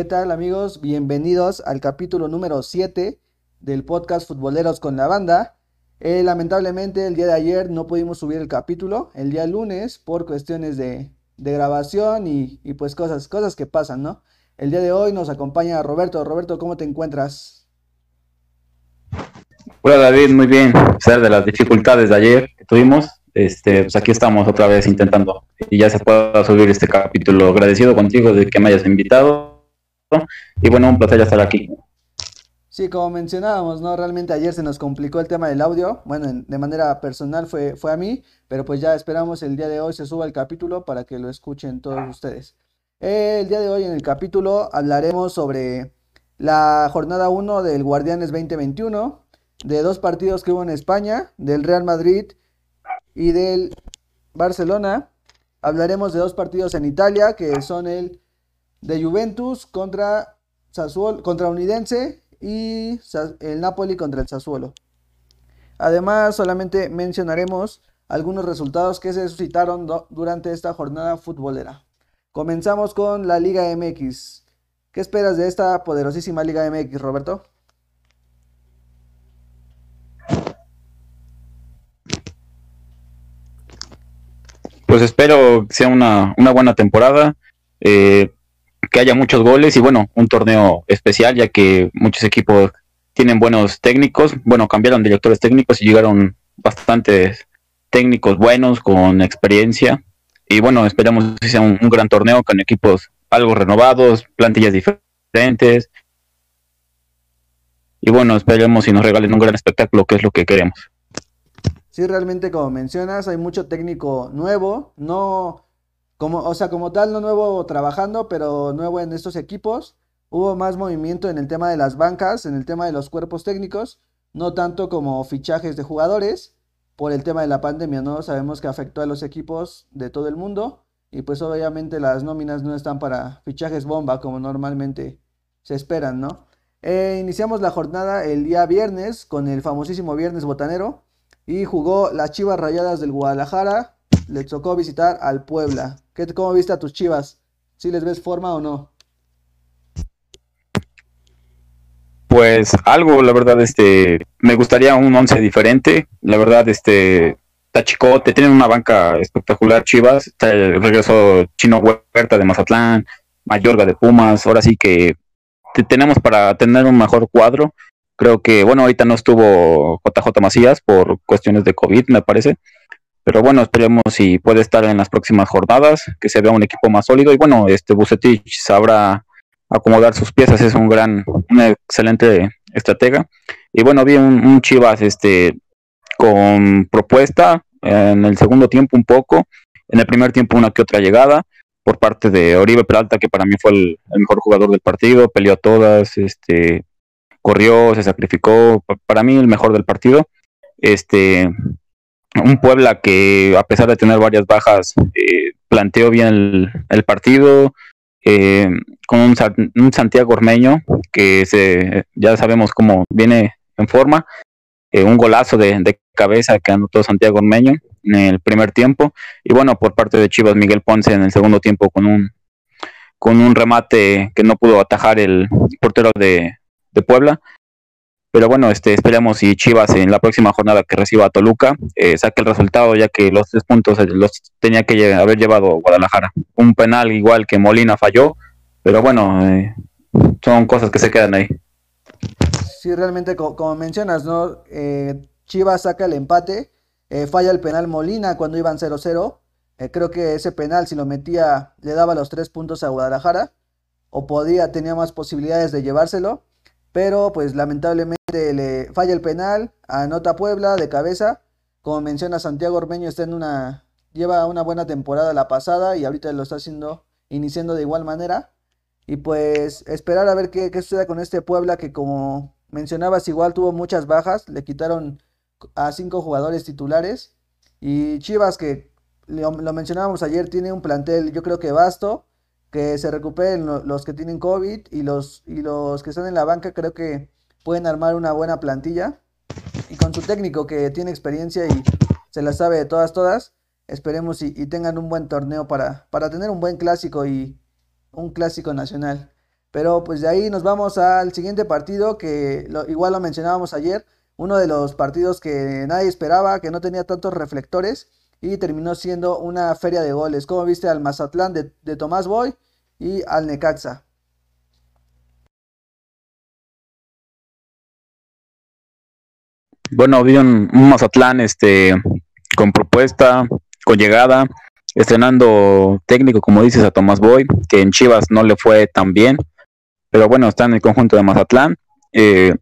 ¿Qué tal amigos? Bienvenidos al capítulo número 7 del podcast Futboleros con la Banda. Eh, lamentablemente el día de ayer no pudimos subir el capítulo, el día lunes, por cuestiones de, grabación y, y, pues cosas, cosas que pasan, ¿no? El día de hoy nos acompaña Roberto. Roberto, ¿cómo te encuentras? Hola David, muy bien. A pesar de las dificultades de ayer que tuvimos, este, pues aquí estamos otra vez intentando y ya se pueda subir este capítulo. Agradecido contigo de que me hayas invitado y bueno, un placer estar aquí. Sí, como mencionábamos, ¿no? Realmente ayer se nos complicó el tema del audio. Bueno, de manera personal fue, fue a mí, pero pues ya esperamos el día de hoy se suba el capítulo para que lo escuchen todos ustedes. el día de hoy en el capítulo hablaremos sobre la jornada 1 del Guardianes 2021, de dos partidos que hubo en España, del Real Madrid y del Barcelona. Hablaremos de dos partidos en Italia, que son el de Juventus contra Sassuolo, contra Unidense y el Napoli contra el Sassuolo. Además, solamente mencionaremos algunos resultados que se suscitaron durante esta jornada futbolera. Comenzamos con la Liga MX. ¿Qué esperas de esta poderosísima Liga MX, Roberto? pues espero que sea una, buena temporada, eh, que haya muchos goles y bueno, un torneo especial, ya que muchos equipos tienen buenos técnicos, bueno, cambiaron directores técnicos y llegaron bastantes técnicos buenos con experiencia. Y bueno, esperamos que sea un, un gran torneo con equipos algo renovados, plantillas diferentes. Y bueno, esperemos si nos regalen un gran espectáculo, que es lo que queremos. Sí, realmente como mencionas, hay mucho técnico nuevo, no como, o sea, como tal, no nuevo trabajando, pero nuevo en estos equipos. Hubo más movimiento en el tema de las bancas, en el tema de los cuerpos técnicos, no tanto como fichajes de jugadores, por el tema de la pandemia, ¿no? Sabemos que afectó a los equipos de todo el mundo y pues obviamente las nóminas no están para fichajes bomba como normalmente se esperan, ¿no? Eh, iniciamos la jornada el día viernes con el famosísimo viernes botanero y jugó las Chivas Rayadas del Guadalajara. Le tocó visitar al Puebla. ¿Qué, ¿Cómo viste a tus Chivas? ¿Si les ves forma o no? Pues algo, la verdad, este, me gustaría un once diferente. La verdad, este, Tachicote, tienen una banca espectacular, Chivas. regresó Chino Huerta de Mazatlán, Mayorga de Pumas. Ahora sí que tenemos para tener un mejor cuadro. Creo que, bueno, ahorita no estuvo JJ Macías por cuestiones de COVID, me parece. Pero bueno, esperemos si puede estar en las próximas jornadas, que se vea un equipo más sólido. Y bueno, este Bucetich sabrá acomodar sus piezas, es un gran, un excelente estratega. Y bueno, vi un, Chivas este con propuesta, en el segundo tiempo un poco, en el primer tiempo una que otra llegada por parte de Oribe Peralta, que para mí fue el, el mejor jugador del partido, peleó todas, este corrió, se sacrificó, para mí el mejor del partido. Este, un Puebla que a pesar de tener varias bajas, eh, planteó bien el, partido, eh, con un, Santiago Ormeño que se, ya sabemos cómo viene en forma, eh, un golazo de, cabeza que anotó Santiago Ormeño en el primer tiempo, y bueno, por parte de Chivas Miguel Ponce en el segundo tiempo con un con un remate que no pudo atajar el portero de, de Puebla. Pero bueno, este, esperamos si Chivas en la próxima jornada que reciba a Toluca eh, saque el resultado, ya que los tres puntos eh, los tenía que haber llevado Guadalajara. Un penal igual que Molina falló, pero bueno, eh, son cosas que se quedan ahí. Sí, realmente, como, mencionas, ¿no? Chivas saca el empate, falla el penal Molina cuando iban 0-0. creo que ese penal, si lo metía, le daba los tres puntos a Guadalajara, o podía, tenía más posibilidades de llevárselo pero pues lamentablemente le falla el penal, anota Puebla de cabeza. Como menciona Santiago Ormeño, está en una lleva una buena temporada la pasada y ahorita lo está haciendo iniciando de igual manera. Y pues esperar a ver qué, qué sucede con este Puebla que como mencionabas igual tuvo muchas bajas, le quitaron a cinco jugadores titulares y Chivas que lo, lo mencionábamos ayer tiene un plantel yo creo que vasto que se recuperen los que tienen COVID y los, y los que están en la banca creo que pueden armar una buena plantilla. Y con su técnico que tiene experiencia y se la sabe de todas, todas, esperemos y, tengan un buen torneo para, para tener un buen clásico y un clásico nacional. Pero pues de ahí nos vamos al siguiente partido que igual lo mencionábamos ayer, uno de los partidos que nadie esperaba, que no tenía tantos reflectores y terminó siendo una feria de goles. Como viste al Mazatlán de, de Tomás Boy y al Necaxa. Bueno, vi un, Mazatlán este, con propuesta, con llegada, estrenando técnico, como dices, a Tomás Boy, que en Chivas no le fue tan bien, pero bueno, está en el conjunto de Mazatlán. Eh,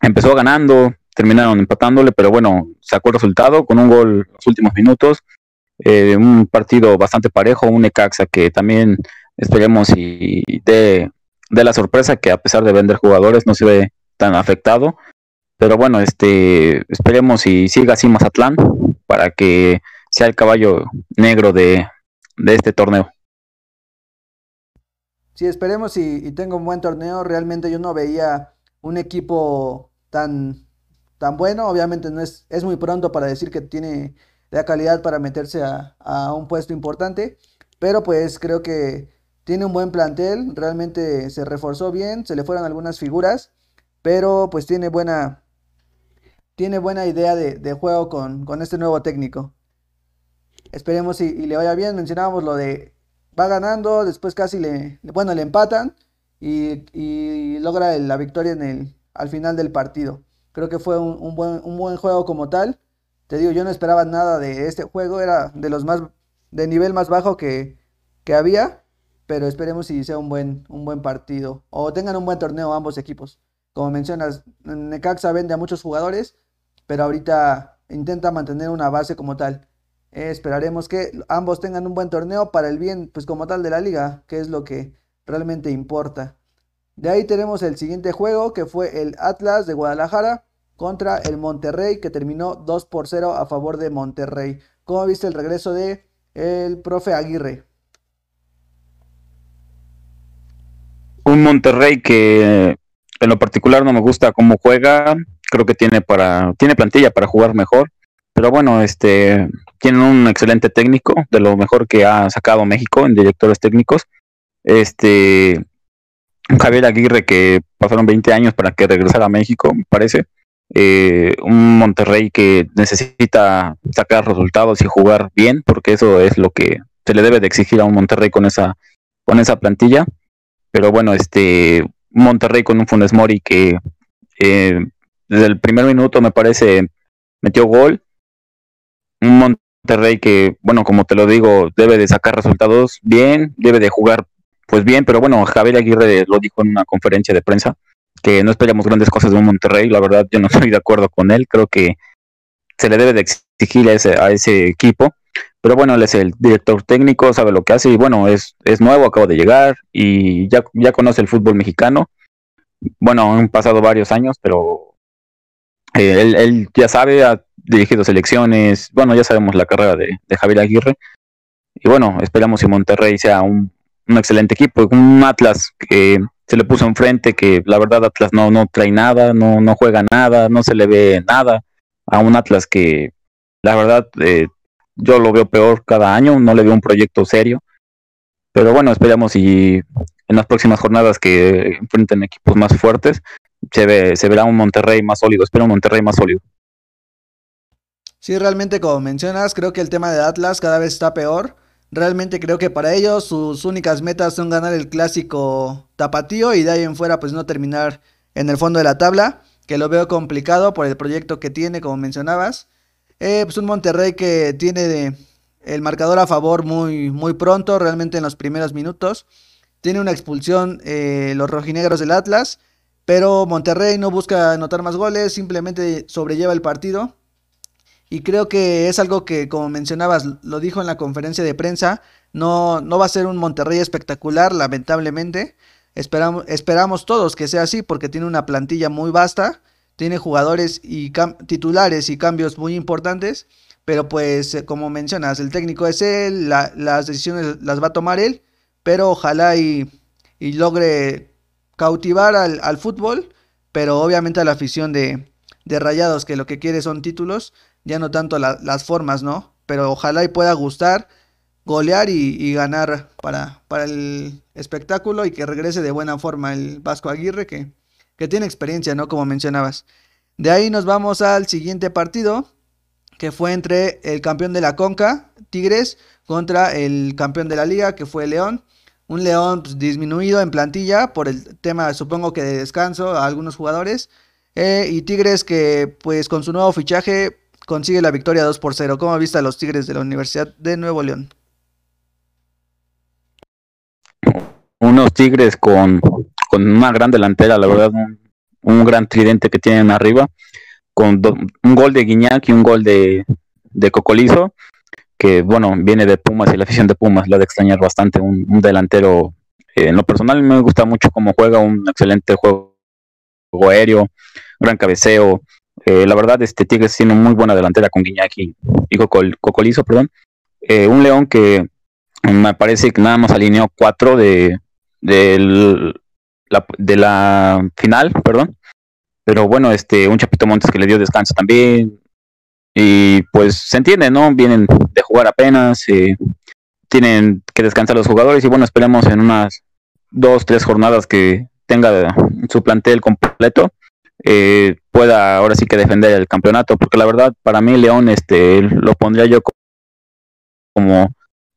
empezó ganando, terminaron empatándole, pero bueno, sacó el resultado con un gol en los últimos minutos. Eh, un partido bastante parejo, un Necaxa que también esperemos y de, de la sorpresa que a pesar de vender jugadores no se ve tan afectado. Pero bueno, este, esperemos y siga así Mazatlán para que sea el caballo negro de, este torneo. Sí, esperemos y, tenga un buen torneo. Realmente yo no veía un equipo tan, tan bueno. Obviamente no es, es muy pronto para decir que tiene la calidad para meterse a, a un puesto importante. Pero pues creo que tiene un buen plantel. Realmente se reforzó bien. Se le fueron algunas figuras. Pero pues tiene buena, tiene buena idea de, juego con, este nuevo técnico. Esperemos y, le vaya bien. Mencionábamos lo de va ganando, después casi le, bueno, le empatan y, logra la victoria en el, al final del partido. Creo que fue un, buen, juego como tal. Te digo, yo no esperaba nada de este juego, era de los más de nivel más bajo que, que había, pero esperemos si sea un buen, un buen partido o tengan un buen torneo ambos equipos. Como mencionas, Necaxa vende a muchos jugadores, pero ahorita intenta mantener una base como tal. Esperaremos que ambos tengan un buen torneo para el bien, pues como tal de la liga, que es lo que realmente importa. De ahí tenemos el siguiente juego, que fue el Atlas de Guadalajara contra el Monterrey, que terminó 2 por 0 a favor de Monterrey. ¿Cómo viste el regreso de el profe Aguirre? Un Monterrey que en lo particular no me gusta cómo juega, creo que tiene para tiene plantilla para jugar mejor, pero bueno, este tiene un excelente técnico, de lo mejor que ha sacado México en directores técnicos. Este Javier Aguirre que pasaron 20 años para que regresara a México, me parece. Eh, un Monterrey que necesita sacar resultados y jugar bien, porque eso es lo que se le debe de exigir a un Monterrey con esa con esa plantilla. Pero bueno, este Monterrey con un Funes Mori que eh, desde el primer minuto me parece metió gol. Un Monterrey que, bueno, como te lo digo, debe de sacar resultados bien, debe de jugar pues bien, pero bueno, Javier Aguirre lo dijo en una conferencia de prensa, que no esperamos grandes cosas de un Monterrey, la verdad yo no estoy de acuerdo con él, creo que se le debe de exigir a ese, a ese equipo, pero bueno, él es el director técnico, sabe lo que hace y bueno, es, es nuevo, acaba de llegar y ya, ya conoce el fútbol mexicano. Bueno, han pasado varios años, pero eh, él, ya sabe, ha dirigido selecciones, bueno, ya sabemos la carrera de, Javier Aguirre. Y bueno, esperamos que Monterrey sea un, excelente equipo, un Atlas que se le puso enfrente, que la verdad Atlas no, no trae nada, no, no juega nada, no se le ve nada, a un Atlas que la verdad eh, yo lo veo peor cada año, no le veo un proyecto serio. Pero bueno, esperamos y en las próximas jornadas que enfrenten equipos más fuertes, se, ve, se verá un Monterrey más sólido. Espero un Monterrey más sólido. Sí, realmente como mencionas, creo que el tema de Atlas cada vez está peor. Realmente creo que para ellos sus únicas metas son ganar el clásico tapatío y de ahí en fuera pues no terminar en el fondo de la tabla, que lo veo complicado por el proyecto que tiene, como mencionabas. Eh, pues un Monterrey que tiene el marcador a favor muy, muy pronto, realmente en los primeros minutos. Tiene una expulsión eh, los rojinegros del Atlas, pero Monterrey no busca anotar más goles, simplemente sobrelleva el partido. Y creo que es algo que, como mencionabas, lo dijo en la conferencia de prensa, no, no va a ser un Monterrey espectacular, lamentablemente. Esperamos, esperamos todos que sea así porque tiene una plantilla muy vasta tiene jugadores y titulares y cambios muy importantes, pero pues eh, como mencionas, el técnico es él, las decisiones las va a tomar él, pero ojalá y, logre cautivar al, fútbol, pero obviamente a la afición de, Rayados, que lo que quiere son títulos, ya no tanto las formas, ¿no? Pero ojalá y pueda gustar, golear y, ganar para, para, el espectáculo y que regrese de buena forma el Vasco Aguirre, que, que tiene experiencia, ¿no? Como mencionabas. De ahí nos vamos al siguiente partido, que fue entre el campeón de la Conca, Tigres, contra el campeón de la liga, que fue León. Un León pues, disminuido en plantilla por el tema, supongo que de descanso a algunos jugadores. Eh, y Tigres que pues con su nuevo fichaje consigue la victoria 2 por 0. ¿Cómo viste a los Tigres de la Universidad de Nuevo León? Unos Tigres con, una gran delantera, la verdad, un gran tridente que tienen arriba con un gol de Guiñac y un gol de, de Cocolizo, que bueno, viene de Pumas y la afición de Pumas la de extrañar bastante, un, delantero, eh, en lo personal me gusta mucho cómo juega, un excelente juego, aéreo, gran cabeceo, eh, la verdad este Tigres tiene muy buena delantera con Guiñac y, Cocolizo, perdón, eh, un León que me parece que nada más alineó cuatro de, de, la, de la final, perdón, pero bueno, este, un Chapito Montes que le dio descanso también. Y pues se entiende, ¿no? Vienen de jugar apenas, eh, tienen que descansar los jugadores y bueno, esperemos en unas dos, tres jornadas que tenga su plantel completo, eh, pueda ahora sí que defender el campeonato, porque la verdad para mí León este lo pondría yo como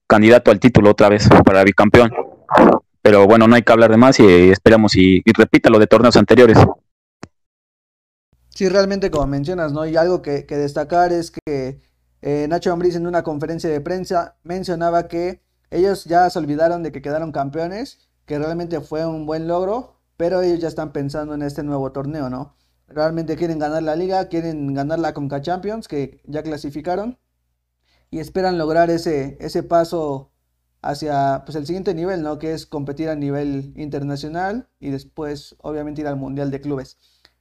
candidato al título otra vez para bicampeón. Pero bueno, no hay que hablar de más y esperamos y, y repita lo de torneos anteriores. Sí, realmente como mencionas, ¿no? Y algo que, destacar es que eh, Nacho Ambriz en una conferencia de prensa mencionaba que ellos ya se olvidaron de que quedaron campeones, que realmente fue un buen logro, pero ellos ya están pensando en este nuevo torneo, ¿no? Realmente quieren ganar la liga, quieren ganar la Conca Champions, que ya clasificaron, y esperan lograr ese, ese paso hacia pues, el siguiente nivel, ¿no? Que es competir a nivel internacional y después, obviamente, ir al Mundial de Clubes.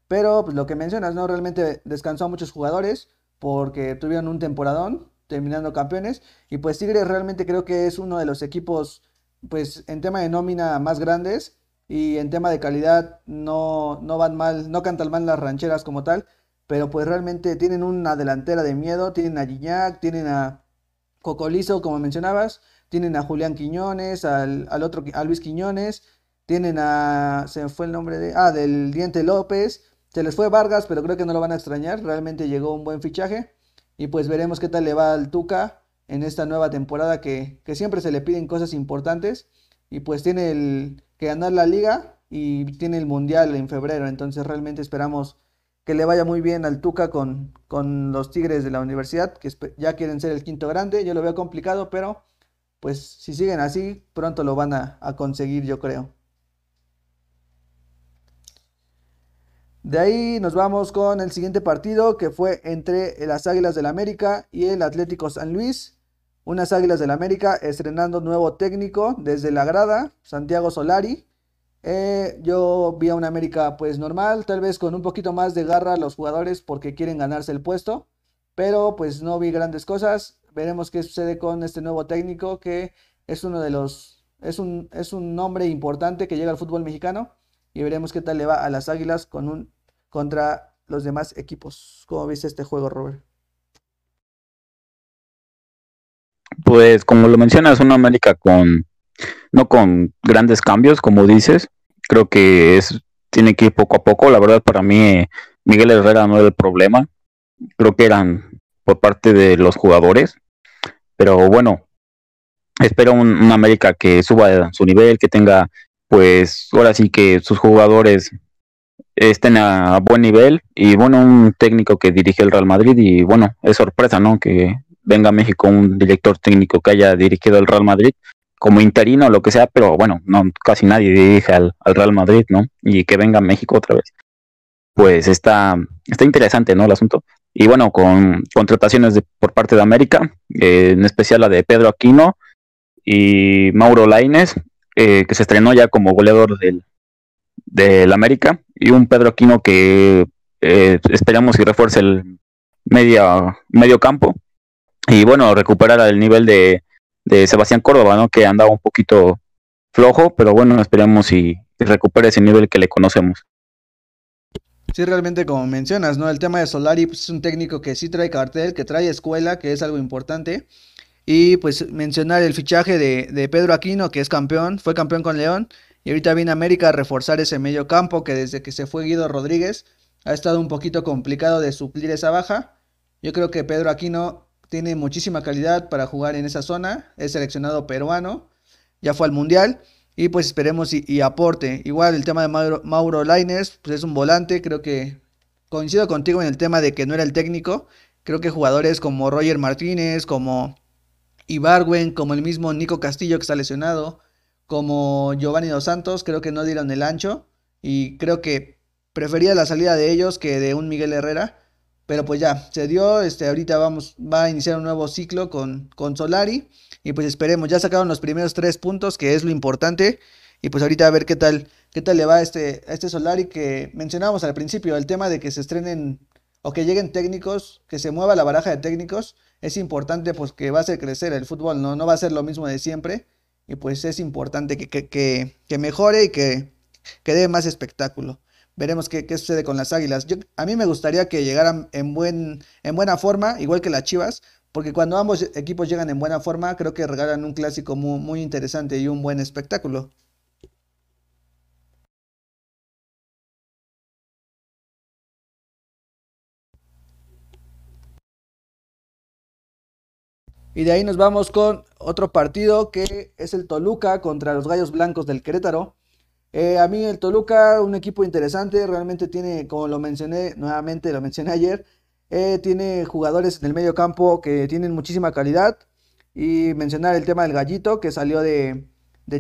Pero pues, lo que mencionas, ¿no? Realmente descansó a muchos jugadores porque tuvieron un temporadón terminando campeones. Y pues Tigres realmente creo que es uno de los equipos, pues en tema de nómina más grandes. Y en tema de calidad no, no van mal, no cantan mal las rancheras como tal. Pero pues realmente tienen una delantera de miedo. Tienen a Gignac, tienen a Cocolizo, como mencionabas. Tienen a Julián Quiñones, al, al otro, a Luis Quiñones. Tienen a, se fue el nombre de, ah, del Diente López. Se les fue Vargas, pero creo que no lo van a extrañar. Realmente llegó un buen fichaje. Y pues veremos qué tal le va al Tuca en esta nueva temporada que, siempre se le piden cosas importantes. Y pues tiene el, que ganar la liga y tiene el mundial en febrero. Entonces realmente esperamos que le vaya muy bien al Tuca con, con los Tigres de la universidad, que ya quieren ser el quinto grande. Yo lo veo complicado, pero pues si siguen así, pronto lo van a conseguir, yo creo. De ahí nos vamos con el siguiente partido que fue entre las Águilas del América y el Atlético San Luis. Unas Águilas del América estrenando nuevo técnico desde la grada, Santiago Solari. Eh, yo vi a un América pues normal, tal vez con un poquito más de garra a los jugadores porque quieren ganarse el puesto, pero pues no vi grandes cosas. Veremos qué sucede con este nuevo técnico que es uno de los, es un, es un nombre importante que llega al fútbol mexicano y veremos qué tal le va a las Águilas con un contra los demás equipos. ¿Cómo viste este juego, Robert? Pues como lo mencionas, una América con no con grandes cambios, como dices. Creo que es tiene que ir poco a poco. La verdad, para mí, Miguel Herrera no era el problema. Creo que eran por parte de los jugadores. Pero bueno, espero un, una América que suba su nivel, que tenga, pues, ahora sí que sus jugadores estén a buen nivel y bueno, un técnico que dirige el Real Madrid y bueno, es sorpresa, ¿no? Que venga a México un director técnico que haya dirigido el Real Madrid como interino o lo que sea, pero bueno, no casi nadie dirige al, Real Madrid, ¿no? Y que venga a México otra vez. Pues está, está interesante, ¿no? El asunto. Y bueno, con contrataciones de, por parte de América, eh, en especial la de Pedro Aquino y Mauro Laines, eh, que se estrenó ya como goleador del, del América y un Pedro Aquino que eh, esperamos que refuerce el media, medio campo y bueno, recuperar el nivel de, de Sebastián Córdoba, ¿no? que andaba un poquito flojo, pero bueno, esperemos y, recupere ese nivel que le conocemos. Sí, realmente como mencionas, ¿no? El tema de Solari pues, es un técnico que sí trae cartel, que trae escuela, que es algo importante. Y pues mencionar el fichaje de, de Pedro Aquino, que es campeón, fue campeón con León. Y ahorita viene América a reforzar ese medio campo que desde que se fue Guido Rodríguez ha estado un poquito complicado de suplir esa baja. Yo creo que Pedro Aquino tiene muchísima calidad para jugar en esa zona. Es seleccionado peruano, ya fue al Mundial. Y pues esperemos y, aporte. Igual el tema de Mauro, Mauro Lainez, pues es un volante. Creo que coincido contigo en el tema de que no era el técnico. Creo que jugadores como Roger Martínez, como Ibarwen, como el mismo Nico Castillo que está lesionado, como Giovanni Dos Santos, creo que no dieron el ancho. Y creo que prefería la salida de ellos que de un Miguel Herrera. Pero pues ya, se dio, este, ahorita vamos, va a iniciar un nuevo ciclo con, con Solari. Y pues esperemos, ya sacaron los primeros tres puntos, que es lo importante. Y pues ahorita a ver qué tal, qué tal le va a este, a este Solari que mencionábamos al principio, el tema de que se estrenen o que lleguen técnicos, que se mueva la baraja de técnicos, es importante pues que va a hacer crecer el fútbol, no, no va a ser lo mismo de siempre. Y pues es importante que, que, que, mejore y que, que dé más espectáculo. Veremos qué, qué, sucede con las Águilas. Yo, a mí me gustaría que llegaran en, buen, en buena forma, igual que las Chivas, porque cuando ambos equipos llegan en buena forma, creo que regalan un clásico muy, interesante y un buen espectáculo. Y de ahí nos vamos con otro partido que es el Toluca contra los Gallos Blancos del Querétaro. Eh, a mí el Toluca, un equipo interesante, realmente tiene, como lo mencioné nuevamente, lo mencioné ayer, eh, tiene jugadores en el medio campo que tienen muchísima calidad. Y mencionar el tema del gallito que salió de,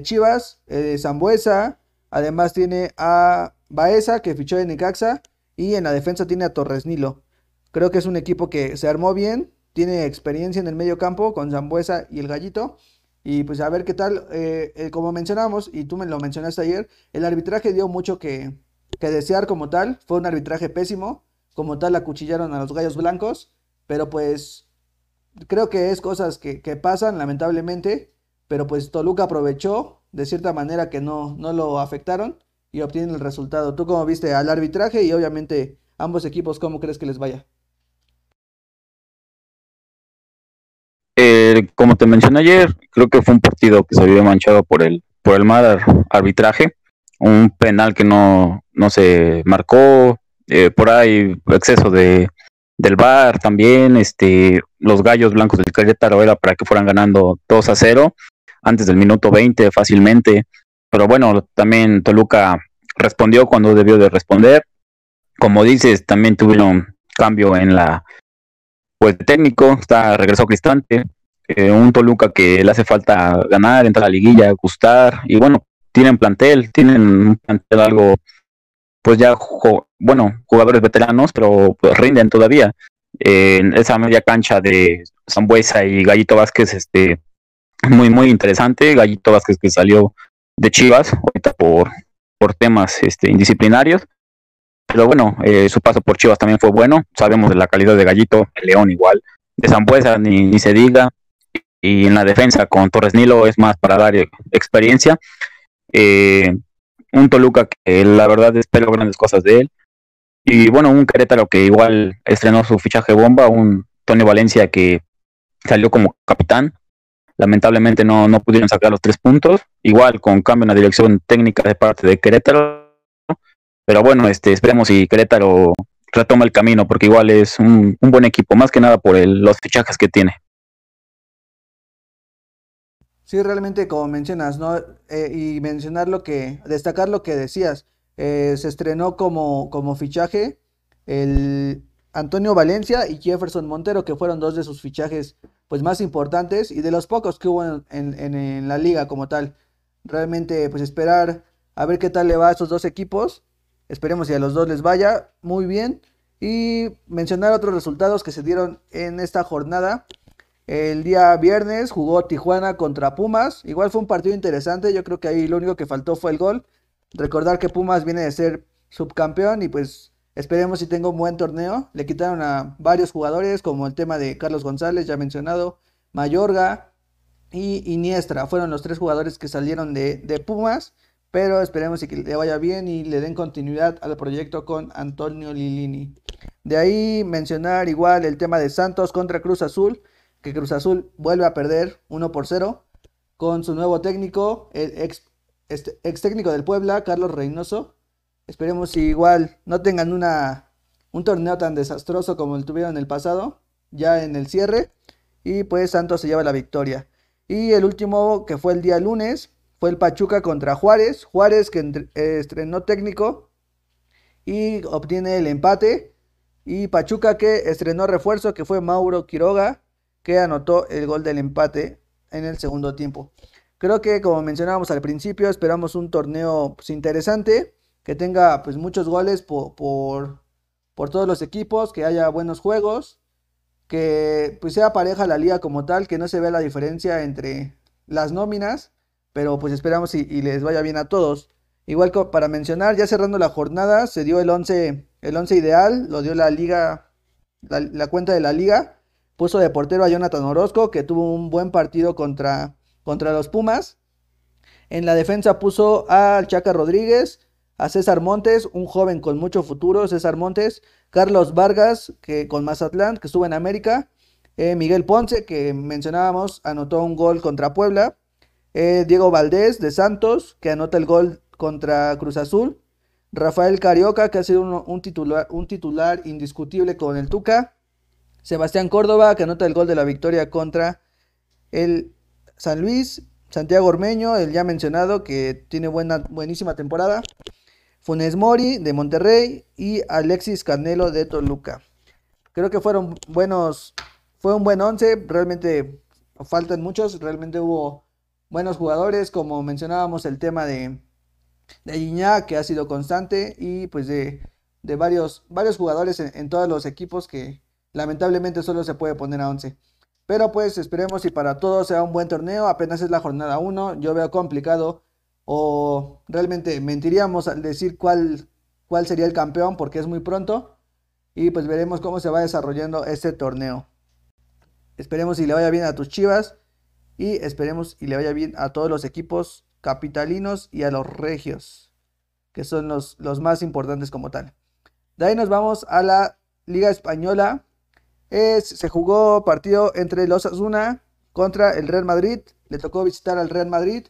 Chivas, eh, de Zambuesa. Además tiene a Baeza que fichó de Necaxa. Y en la defensa tiene a Torres Nilo. Creo que es un equipo que se armó bien. Tiene experiencia en el medio campo con Zambuesa y el gallito. Y pues a ver qué tal. Eh, como mencionamos, y tú me lo mencionaste ayer, el arbitraje dio mucho que, que desear como tal. Fue un arbitraje pésimo como tal acuchillaron a los gallos blancos, pero pues creo que es cosas que, pasan lamentablemente, pero pues Toluca aprovechó de cierta manera que no, no lo afectaron y obtienen el resultado. ¿Tú cómo viste al arbitraje y obviamente ambos equipos cómo crees que les vaya? Como te mencioné ayer, creo que fue un partido que se vio manchado por el, por el mal arbitraje, un penal que no, no se marcó, eh, por ahí exceso de del bar también, este, los gallos blancos del Querétaro era para que fueran ganando 2 a 0 antes del minuto 20 fácilmente, pero bueno, también Toluca respondió cuando debió de responder. Como dices, también tuvieron cambio en la pues técnico, está regresó Cristante, eh, un Toluca que le hace falta ganar, entrar a la liguilla, gustar y bueno, tienen plantel, tienen un plantel algo pues ya, bueno, jugadores veteranos, pero pues rinden todavía. esa media cancha de Zambuesa y Gallito Vázquez, este, muy, muy interesante. Gallito Vázquez que salió de Chivas, ahorita por, por temas este, indisciplinarios. Pero bueno, eh, su paso por Chivas también fue bueno. Sabemos de la calidad de Gallito, León igual. De Zambuesa ni, ni se diga. Y en la defensa con Torres Nilo es más para dar experiencia. Eh, un Toluca que la verdad espero grandes cosas de él. Y bueno, un Querétaro que igual estrenó su fichaje bomba, un Tony Valencia que salió como capitán. Lamentablemente no, no pudieron sacar los tres puntos. Igual con cambio en la dirección técnica de parte de Querétaro. Pero bueno, este, esperemos si Querétaro retoma el camino, porque igual es un, un buen equipo, más que nada por el, los fichajes que tiene. Sí, realmente como mencionas, ¿no? Eh, y mencionar lo que, destacar lo que decías, eh, se estrenó como, como fichaje el Antonio Valencia y Jefferson Montero, que fueron dos de sus fichajes pues más importantes y de los pocos que hubo en, en, la liga como tal. Realmente pues esperar a ver qué tal le va a estos dos equipos. Esperemos si a los dos les vaya muy bien. Y mencionar otros resultados que se dieron en esta jornada. El día viernes jugó Tijuana contra Pumas. Igual fue un partido interesante. Yo creo que ahí lo único que faltó fue el gol. Recordar que Pumas viene de ser subcampeón y pues esperemos si tenga un buen torneo. Le quitaron a varios jugadores como el tema de Carlos González, ya mencionado, Mayorga y Iniestra. Fueron los tres jugadores que salieron de, de Pumas. Pero esperemos que le vaya bien y le den continuidad al proyecto con Antonio Lilini. De ahí mencionar igual el tema de Santos contra Cruz Azul que Cruz Azul vuelve a perder 1 por 0 con su nuevo técnico, el ex, este, ex técnico del Puebla, Carlos Reynoso. Esperemos si igual no tengan una, un torneo tan desastroso como el tuvieron en el pasado, ya en el cierre. Y pues Santos se lleva la victoria. Y el último, que fue el día lunes, fue el Pachuca contra Juárez. Juárez que estrenó técnico y obtiene el empate. Y Pachuca que estrenó refuerzo, que fue Mauro Quiroga, que anotó el gol del empate en el segundo tiempo. Creo que como mencionábamos al principio, esperamos un torneo pues, interesante, que tenga pues muchos goles por, por, todos los equipos, que haya buenos juegos, que pues sea pareja la liga como tal, que no se vea la diferencia entre las nóminas, pero pues esperamos y, les vaya bien a todos. Igual que para mencionar, ya cerrando la jornada, se dio el 11, el 11 ideal, lo dio la liga, la cuenta de la liga, Puso de portero a Jonathan Orozco, que tuvo un buen partido contra, contra los Pumas. En la defensa puso al Chaca Rodríguez, a César Montes, un joven con mucho futuro, César Montes, Carlos Vargas, que con Mazatlán, que estuvo en América, eh, Miguel Ponce, que mencionábamos, anotó un gol contra Puebla, eh, Diego Valdés de Santos, que anota el gol contra Cruz Azul, Rafael Carioca, que ha sido un, titular, un titular indiscutible con el Tuca, Sebastián Córdoba, que anota el gol de la victoria contra el San Luis. Santiago Ormeño, el ya mencionado, que tiene buena, buenísima temporada. Funes Mori de Monterrey y Alexis Canelo de Toluca. Creo que fueron buenos, fue un buen once, realmente faltan muchos, realmente hubo buenos jugadores, como mencionábamos el tema de, de que ha sido constante, y pues de, varios, varios jugadores en todos los equipos que, Lamentablemente solo se puede poner a 11. Pero pues esperemos y para todos sea un buen torneo. Apenas es la jornada 1. Yo veo complicado o realmente mentiríamos al decir cuál, cuál sería el campeón porque es muy pronto. Y pues veremos cómo se va desarrollando este torneo. Esperemos y le vaya bien a tus chivas. Y esperemos y le vaya bien a todos los equipos capitalinos y a los regios. Que son los, los más importantes como tal. De ahí nos vamos a la Liga Española se jugó partido entre los Asuna contra el Real Madrid. Le tocó visitar al Real Madrid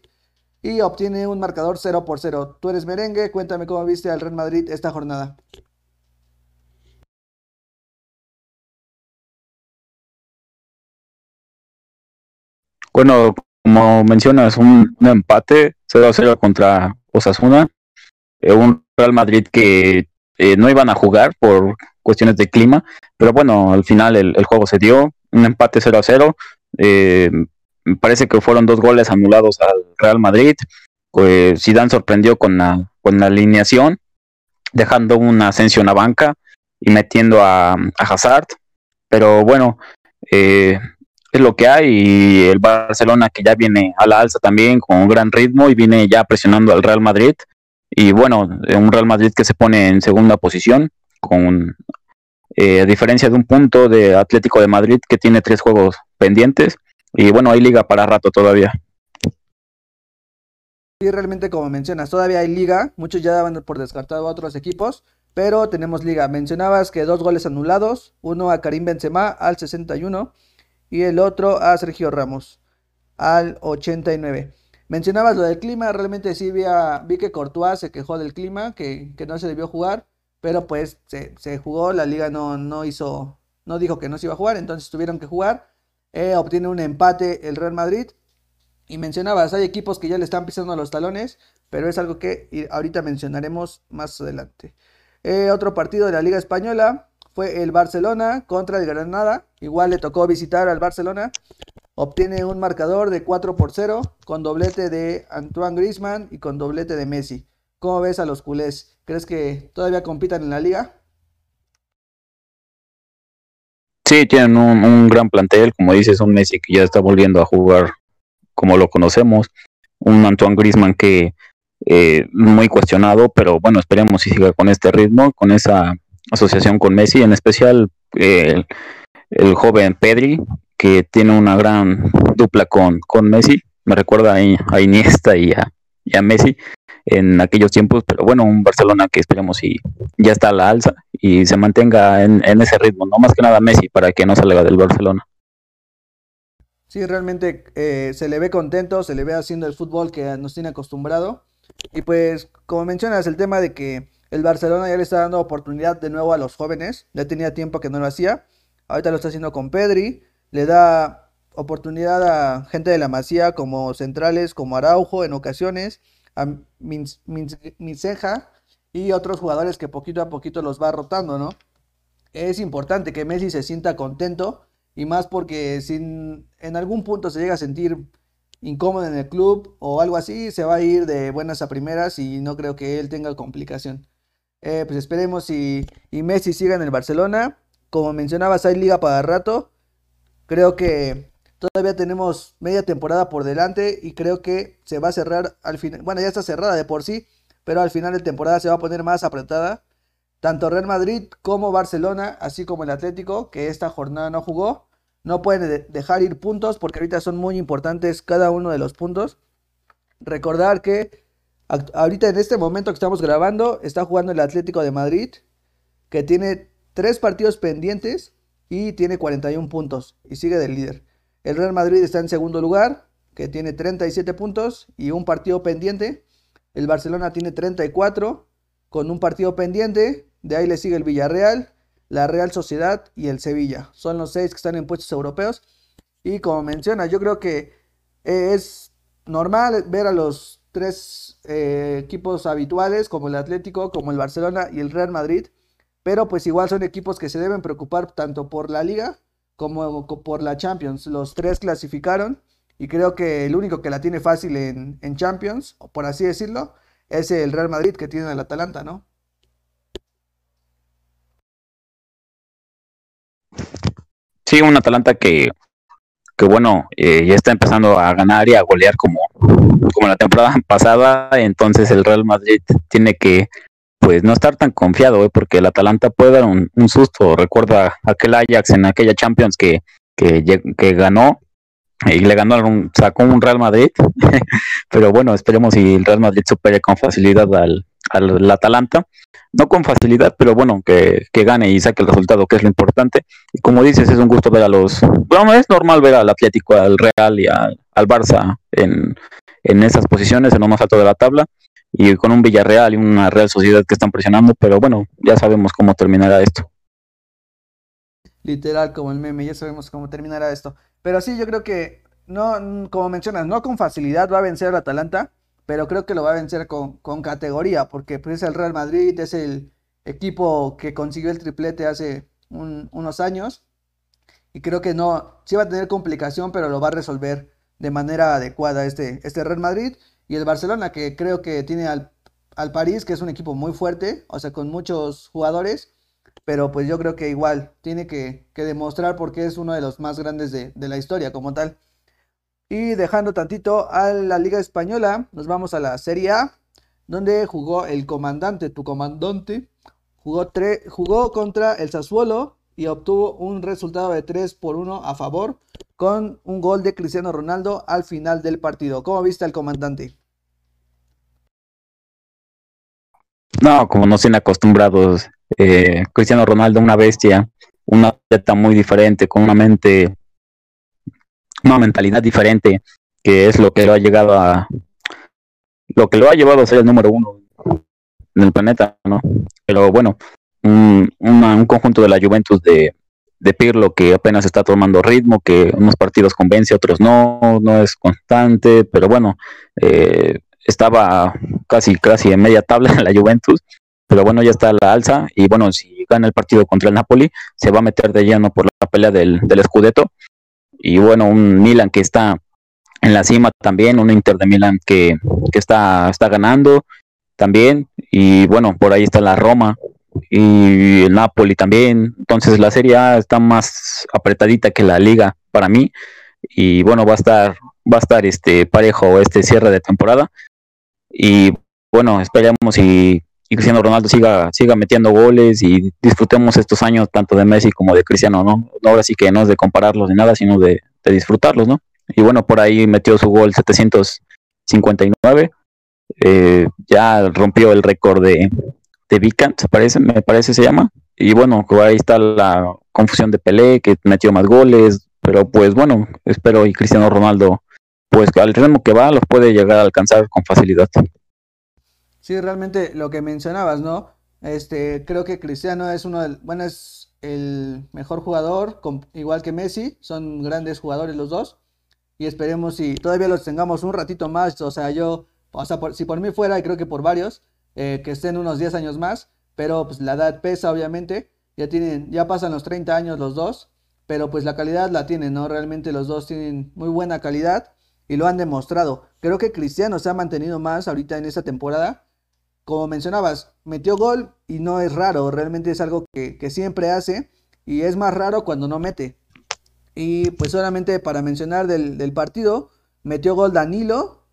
y obtiene un marcador 0 por 0. Tú eres merengue, cuéntame cómo viste al Real Madrid esta jornada. Bueno, como mencionas, un, empate 0 0 contra Osasuna. Eh, un Real Madrid que eh, no iban a jugar por cuestiones de clima, pero bueno, al final el, juego se dio, un empate 0 a 0, eh, parece que fueron dos goles anulados al Real Madrid, pues Zidane sorprendió con la, con la alineación, dejando una ascensión a banca y metiendo a, a Hazard, pero bueno, eh, es lo que hay y el Barcelona que ya viene a la alza también con un gran ritmo y viene ya presionando al Real Madrid y bueno, un Real Madrid que se pone en segunda posición con eh, a diferencia de un punto de Atlético de Madrid que tiene tres juegos pendientes y bueno, hay liga para rato todavía. Sí, realmente como mencionas, todavía hay liga, muchos ya daban por descartado a otros equipos, pero tenemos liga. Mencionabas que dos goles anulados, uno a Karim Benzema al 61 y el otro a Sergio Ramos al 89. Mencionabas lo del clima, realmente sí vi, vi que Courtois se quejó del clima, que, que no se debió jugar pero pues se, jugó, la liga no, no, hizo, no dijo que no se iba a jugar, entonces tuvieron que jugar. Eh, obtiene un empate el Real Madrid. Y mencionabas, hay equipos que ya le están pisando los talones, pero es algo que ahorita mencionaremos más adelante. Eh, otro partido de la Liga Española fue el Barcelona contra el Granada. Igual le tocó visitar al Barcelona. Obtiene un marcador de 4 por 0 con doblete de Antoine Grisman y con doblete de Messi. ¿Cómo ves a los culés? ¿Crees que todavía compitan en la liga? Sí, tienen un, gran plantel, como dices, un Messi que ya está volviendo a jugar como lo conocemos, un Antoine Grisman que eh, muy cuestionado, pero bueno, esperemos si siga con este ritmo, con esa asociación con Messi, en especial el, joven Pedri, que tiene una gran dupla con, con Messi, me recuerda a, Iniesta y a Messi, en aquellos tiempos, pero bueno, un Barcelona que esperemos y ya está a la alza y se mantenga en, ese ritmo, no más que nada Messi para que no salga del Barcelona. Sí, realmente eh, se le ve contento, se le ve haciendo el fútbol que nos tiene acostumbrado. Y pues, como mencionas, el tema de que el Barcelona ya le está dando oportunidad de nuevo a los jóvenes, ya tenía tiempo que no lo hacía, ahorita lo está haciendo con Pedri, le da oportunidad a gente de la Masía como centrales, como Araujo en ocasiones, a Minceja y otros jugadores que poquito a poquito los va rotando, ¿no? Es importante que Messi se sienta contento y más porque en algún punto se llega a sentir incómodo en el club o algo así, se va a ir de buenas a primeras y no creo que él tenga complicación. Eh, pues esperemos y, y Messi siga en el Barcelona. Como mencionabas, hay liga para rato. Creo que todavía tenemos media temporada por delante y creo que se va a cerrar al final. Bueno, ya está cerrada de por sí, pero al final de temporada se va a poner más apretada. Tanto Real Madrid como Barcelona, así como el Atlético, que esta jornada no jugó, no pueden dejar ir puntos porque ahorita son muy importantes cada uno de los puntos. Recordar que ahorita en este momento que estamos grabando está jugando el Atlético de Madrid, que tiene tres partidos pendientes y tiene 41 puntos y sigue del líder. El Real Madrid está en segundo lugar, que tiene 37 puntos y un partido pendiente. El Barcelona tiene 34 con un partido pendiente. De ahí le sigue el Villarreal, la Real Sociedad y el Sevilla. Son los seis que están en puestos europeos. Y como menciona, yo creo que eh, es normal ver a los tres eh, equipos habituales como el Atlético, como el Barcelona y el Real Madrid. Pero pues igual son equipos que se deben preocupar tanto por la liga como por la Champions. Los tres clasificaron y creo que el único que la tiene fácil en, en Champions, por así decirlo, es el Real Madrid que tiene el Atalanta, ¿no? Sí, un Atalanta que, que bueno, eh, ya está empezando a ganar y a golear como, como la temporada pasada, entonces el Real Madrid tiene que pues no estar tan confiado, eh, porque el Atalanta puede dar un, susto. Recuerda aquel Ajax en aquella Champions que, que, que ganó y le ganó, un, sacó un Real Madrid, pero bueno, esperemos si el Real Madrid supere con facilidad al, al Atalanta no con facilidad, pero bueno, que, gane y saque el resultado, que es lo importante. Y como dices, es un gusto ver a los... Bueno, es normal ver al Atlético, al Real y al, Barça en, en esas posiciones, en lo más alto de la tabla, y con un Villarreal y una Real Sociedad que están presionando, pero bueno, ya sabemos cómo terminará esto. Literal, como el meme, ya sabemos cómo terminará esto. Pero sí, yo creo que, no, como mencionas, no con facilidad va a vencer al Atalanta, pero creo que lo va a vencer con, categoría, porque pues, es el Real Madrid, es el equipo que consiguió el triplete hace unos años, y creo que no, sí va a tener complicación, pero lo va a resolver de manera adecuada este, este Real Madrid, y el Barcelona, que creo que tiene al, París, que es un equipo muy fuerte, o sea, con muchos jugadores, pero pues yo creo que igual tiene que, demostrar porque es uno de los más grandes de, de la historia como tal. Y dejando tantito a la Liga Española, nos vamos a la Serie A, donde jugó el comandante, tu comandante, jugó, jugó contra el Sassuolo y obtuvo un resultado de 3 por 1 a favor, con un gol de Cristiano Ronaldo al final del partido. ¿Cómo viste al comandante? No, como no sean acostumbrados, eh, Cristiano Ronaldo, una bestia, una atleta muy diferente, con una mente una mentalidad diferente, que es lo que lo ha llegado a lo que lo ha llevado a ser el número uno en el planeta, ¿no? Pero bueno, un, un conjunto de la Juventus de, de Pirlo que apenas está tomando ritmo, que unos partidos convence, otros no, no es constante, pero bueno, eh, estaba casi casi en media tabla en la Juventus, pero bueno, ya está la alza y bueno, si gana el partido contra el Napoli, se va a meter de lleno por la pelea del, del Scudetto. Y bueno, un Milan que está en la cima también, un Inter de Milan que, está, está ganando también, y bueno, por ahí está la Roma y el Napoli también, entonces la Serie A está más apretadita que la Liga para mí, y bueno, va a estar, va a estar este parejo este cierre de temporada, y bueno, esperamos y Cristiano Ronaldo siga, siga metiendo goles y disfrutemos estos años tanto de Messi como de Cristiano, ¿no? Ahora sí que no es de compararlos ni nada, sino de, disfrutarlos, ¿no? Y bueno, por ahí metió su gol 759, eh, ya rompió el récord de, de Vican, se parece, me parece se llama, y bueno, ahí está la confusión de Pelé, que metió más goles, Pero pues bueno, espero y Cristiano Ronaldo, pues al ritmo que va, los puede llegar a alcanzar con facilidad. Sí, realmente lo que mencionabas, ¿no? Este, creo que Cristiano es uno del, bueno, es el mejor jugador, igual que Messi, son grandes jugadores los dos. Y esperemos si todavía los tengamos un ratito más, o sea, yo, o sea, si por mí fuera, y creo que por varios, eh, que estén unos 10 años más, pero pues la edad pesa, obviamente, ya tienen, ya pasan los 30 años los dos, pero pues la calidad la tienen, ¿no? Realmente los dos tienen muy buena calidad y lo han demostrado. Creo que Cristiano se ha mantenido más ahorita en esta temporada. Como mencionabas, metió gol y no es raro, realmente es algo que, siempre hace y es más raro cuando no mete. Y pues solamente para mencionar del, del partido, metió gol Danilo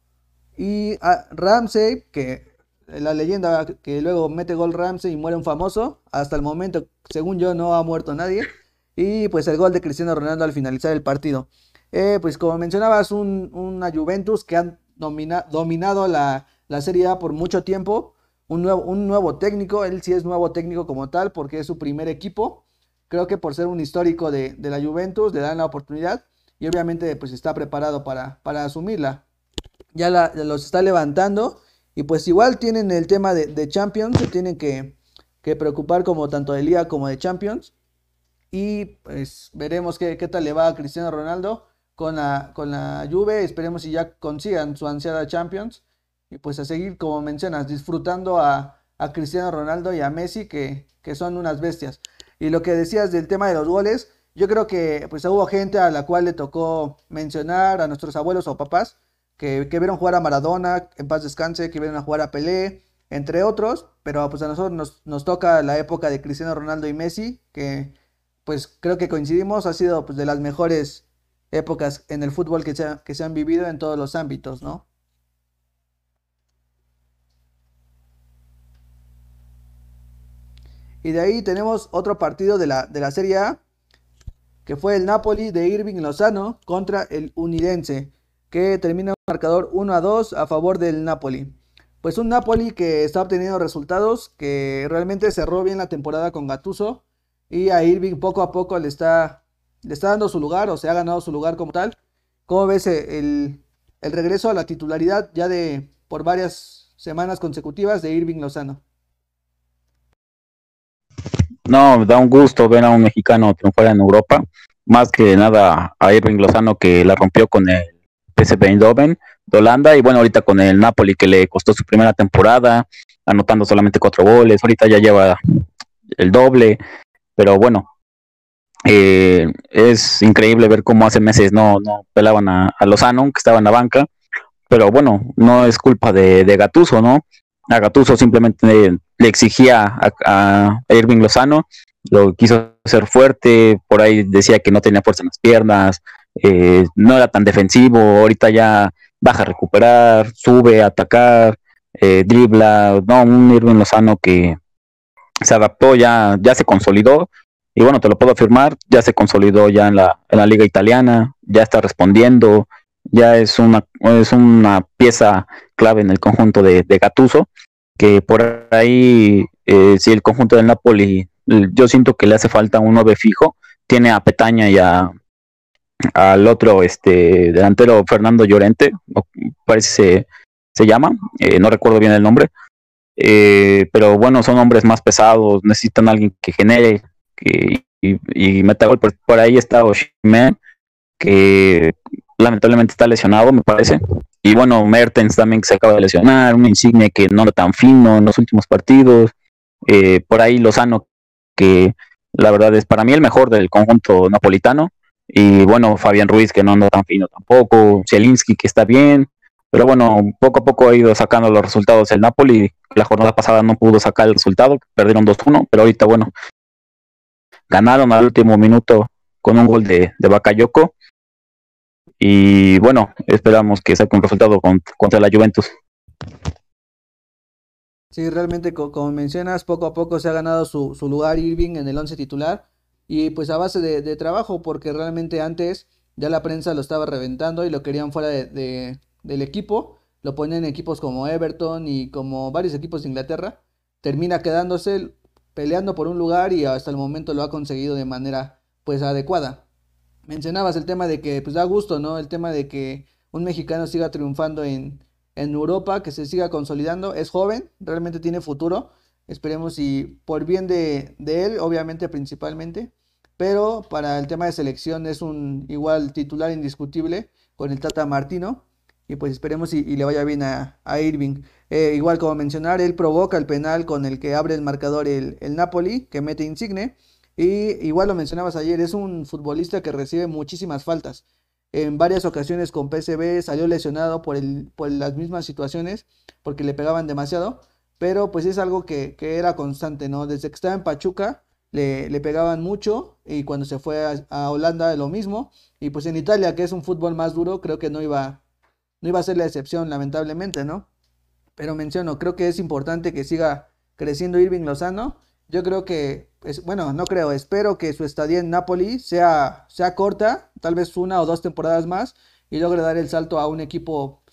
y a Ramsey, que la leyenda que luego mete gol Ramsey y muere un famoso. Hasta el momento, según yo, no ha muerto nadie. Y pues el gol de Cristiano Ronaldo al finalizar el partido. Eh, pues como mencionabas, un, una Juventus que han dominado la, Serie A por mucho tiempo. Un nuevo, un nuevo técnico, él sí es nuevo técnico como tal porque es su primer equipo. Creo que por ser un histórico de, la Juventus le dan la oportunidad y obviamente pues está preparado para, para asumirla. Ya los está levantando y pues igual tienen el tema de, Champions, se tienen que, preocupar como tanto de Liga como de Champions. Y pues veremos qué, tal le va a Cristiano Ronaldo con la, con la Juve. Esperemos si ya consigan su ansiada Champions. Y pues a seguir, como mencionas, disfrutando a, Cristiano Ronaldo y a Messi, que, que, son unas bestias. Y lo que decías del tema de los goles, yo creo que pues hubo gente a la cual le tocó mencionar a nuestros abuelos o papás que, vieron jugar a Maradona, en paz descanse, que vieron a jugar a Pelé, entre otros, pero pues a nosotros nos, toca la época de Cristiano Ronaldo y Messi, que pues creo que coincidimos, ha sido pues de las mejores épocas en el fútbol que se, que se han vivido en todos los ámbitos, ¿no? Y de ahí tenemos otro partido de la, de la Serie A, que fue el Napoli de Irving Lozano contra el Unidense que termina un marcador 1 a 2 a favor del Napoli. Pues un Napoli que está obteniendo resultados, que realmente cerró bien la temporada con Gatuso y a Irving poco a poco le está, le está dando su lugar o se ha ganado su lugar como tal. ¿Cómo ves eh, el, el regreso a la titularidad ya de por varias semanas consecutivas de Irving Lozano? No, da un gusto ver a un mexicano triunfar en Europa, más que nada a Irving Lozano que la rompió con el PSV Eindhoven de Holanda y bueno, ahorita con el Napoli que le costó su primera temporada, anotando solamente cuatro goles, ahorita ya lleva el doble, pero bueno, eh, es increíble ver cómo hace meses no, no pelaban a, Lozano, que estaba en la banca, pero bueno, no es culpa de, de Gatuso, ¿no? A Gatuso simplemente le, exigía a, Irving Lozano, lo quiso hacer fuerte, por ahí decía que no tenía fuerza en las piernas, eh, no era tan defensivo, ahorita ya baja a recuperar, sube a atacar, eh, dribla, no, un Irving Lozano que se adaptó, ya, ya se consolidó, y bueno, te lo puedo afirmar, ya se consolidó ya en la, en la liga italiana, ya está respondiendo, ya es una, es una pieza clave en el conjunto de, de Gatuso, que por ahí, eh, si el conjunto del Napoli, yo siento que le hace falta un 9 fijo, tiene a Petaña y a, al otro este delantero Fernando Llorente, parece se, llama, eh, no recuerdo bien el nombre, eh, pero bueno, son hombres más pesados, necesitan alguien que genere que, y, meta gol. Por, ahí está Oshimen, que lamentablemente está lesionado, me parece. Y bueno, Mertens también que se acaba de lesionar, un insigne que no era tan fino en los últimos partidos. Eh, por ahí Lozano, que la verdad es para mí el mejor del conjunto napolitano. Y bueno, Fabián Ruiz, que no anda tan fino tampoco. Zielinski, que está bien. Pero bueno, poco a poco ha ido sacando los resultados el Napoli. La jornada pasada no pudo sacar el resultado, perdieron 2-1, pero ahorita, bueno, ganaron al último minuto con un gol de, de Bakayoko. Y bueno, esperamos que saque un resultado contra la Juventus. Sí, realmente, como mencionas, poco a poco se ha ganado su, su lugar Irving en el once titular y pues a base de, trabajo, porque realmente antes ya la prensa lo estaba reventando y lo querían fuera de, del equipo, lo ponen en equipos como Everton y como varios equipos de Inglaterra, termina quedándose peleando por un lugar y hasta el momento lo ha conseguido de manera pues adecuada. mencionabas el tema de que pues da gusto, ¿no? El tema de que un mexicano siga triunfando en, en Europa, que se siga consolidando, es joven, realmente tiene futuro, esperemos y por bien de, de él, obviamente principalmente, pero para el tema de selección es un igual titular indiscutible con el Tata Martino, y pues esperemos y, le vaya bien a, Irving. Eh, igual como mencionar, él provoca el penal con el que abre el marcador el, el Napoli, que mete Insigne. Y igual lo mencionabas ayer, es un futbolista que recibe muchísimas faltas. En varias ocasiones con PSV salió lesionado por, el, por las mismas situaciones, porque le pegaban demasiado. Pero pues es algo que, era constante, ¿no? Desde que estaba en Pachuca le, le pegaban mucho y cuando se fue a, Holanda lo mismo. Y pues en Italia, que es un fútbol más duro, creo que no iba, no iba a ser la excepción, lamentablemente, ¿no? Pero menciono, creo que es importante que siga creciendo Irving Lozano. Yo creo que, es, bueno, no creo, espero que su estadía en Napoli sea, sea corta, tal vez una o dos temporadas más, y logre dar el salto a un equipo,